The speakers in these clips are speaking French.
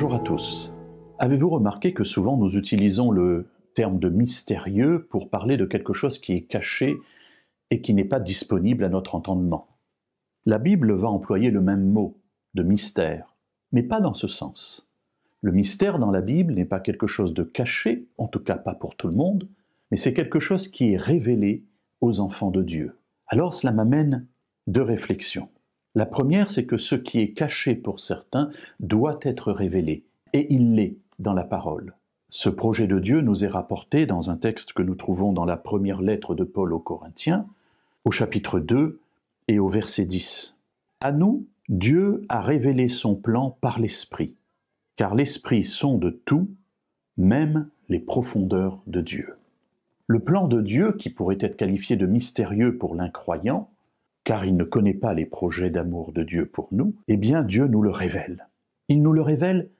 Bonjour à tous. Avez-vous remarqué que souvent nous utilisons le terme de mystérieux pour parler de quelque chose qui est caché et qui n'est pas disponible à notre entendement? La Bible va employer le même mot, de mystère, mais pas dans ce sens. Le mystère dans la Bible n'est pas quelque chose de caché, en tout cas pas pour tout le monde, mais c'est quelque chose qui est révélé aux enfants de Dieu. Alors cela m'amène deux réflexions. La première, c'est que ce qui est caché pour certains doit être révélé, et il l'est dans la parole. Ce projet de Dieu nous est rapporté dans un texte que nous trouvons dans la première lettre de Paul aux Corinthiens, au chapitre 2 et au verset 10. À nous, Dieu a révélé son plan par l'Esprit, car l'Esprit sonde tout, même les profondeurs de Dieu. Le plan de Dieu, qui pourrait être qualifié de mystérieux pour l'incroyant, car il ne connaît pas les projets d'amour de Dieu pour nous, eh bien Dieu nous le révèle. Il nous le révèle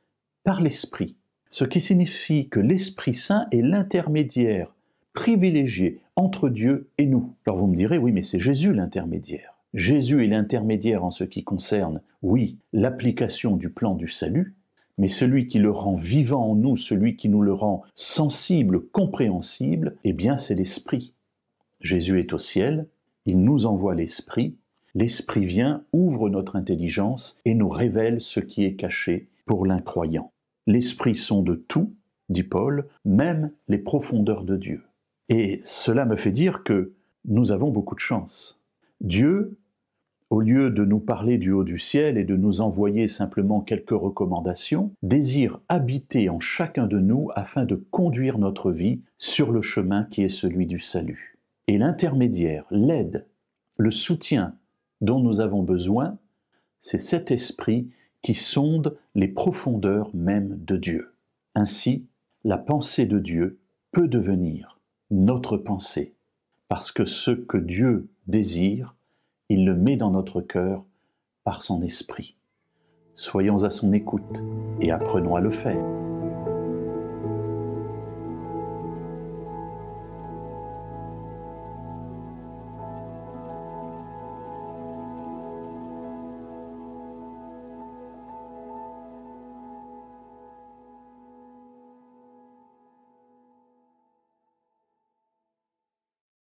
par l'Esprit, ce qui signifie que l'Esprit Saint est l'intermédiaire privilégié entre Dieu et nous. Alors vous me direz, oui, mais c'est Jésus l'intermédiaire. Jésus est l'intermédiaire en ce qui concerne, oui, l'application du plan du salut, mais celui qui le rend vivant en nous, celui qui nous le rend sensible, compréhensible, eh bien c'est l'Esprit. Jésus est au ciel, il nous envoie l'Esprit, l'Esprit vient, ouvre notre intelligence et nous révèle ce qui est caché pour l'incroyant. L'Esprit de tout, dit Paul, même les profondeurs de Dieu. Et cela me fait dire que nous avons beaucoup de chance. Dieu, au lieu de nous parler du haut du ciel et de nous envoyer simplement quelques recommandations, désire habiter en chacun de nous afin de conduire notre vie sur le chemin qui est celui du salut. Et l'intermédiaire, l'aide, le soutien dont nous avons besoin, c'est cet esprit qui sonde les profondeurs même de Dieu. Ainsi, la pensée de Dieu peut devenir notre pensée, parce que ce que Dieu désire, il le met dans notre cœur par son esprit. Soyons à son écoute et apprenons à le faire.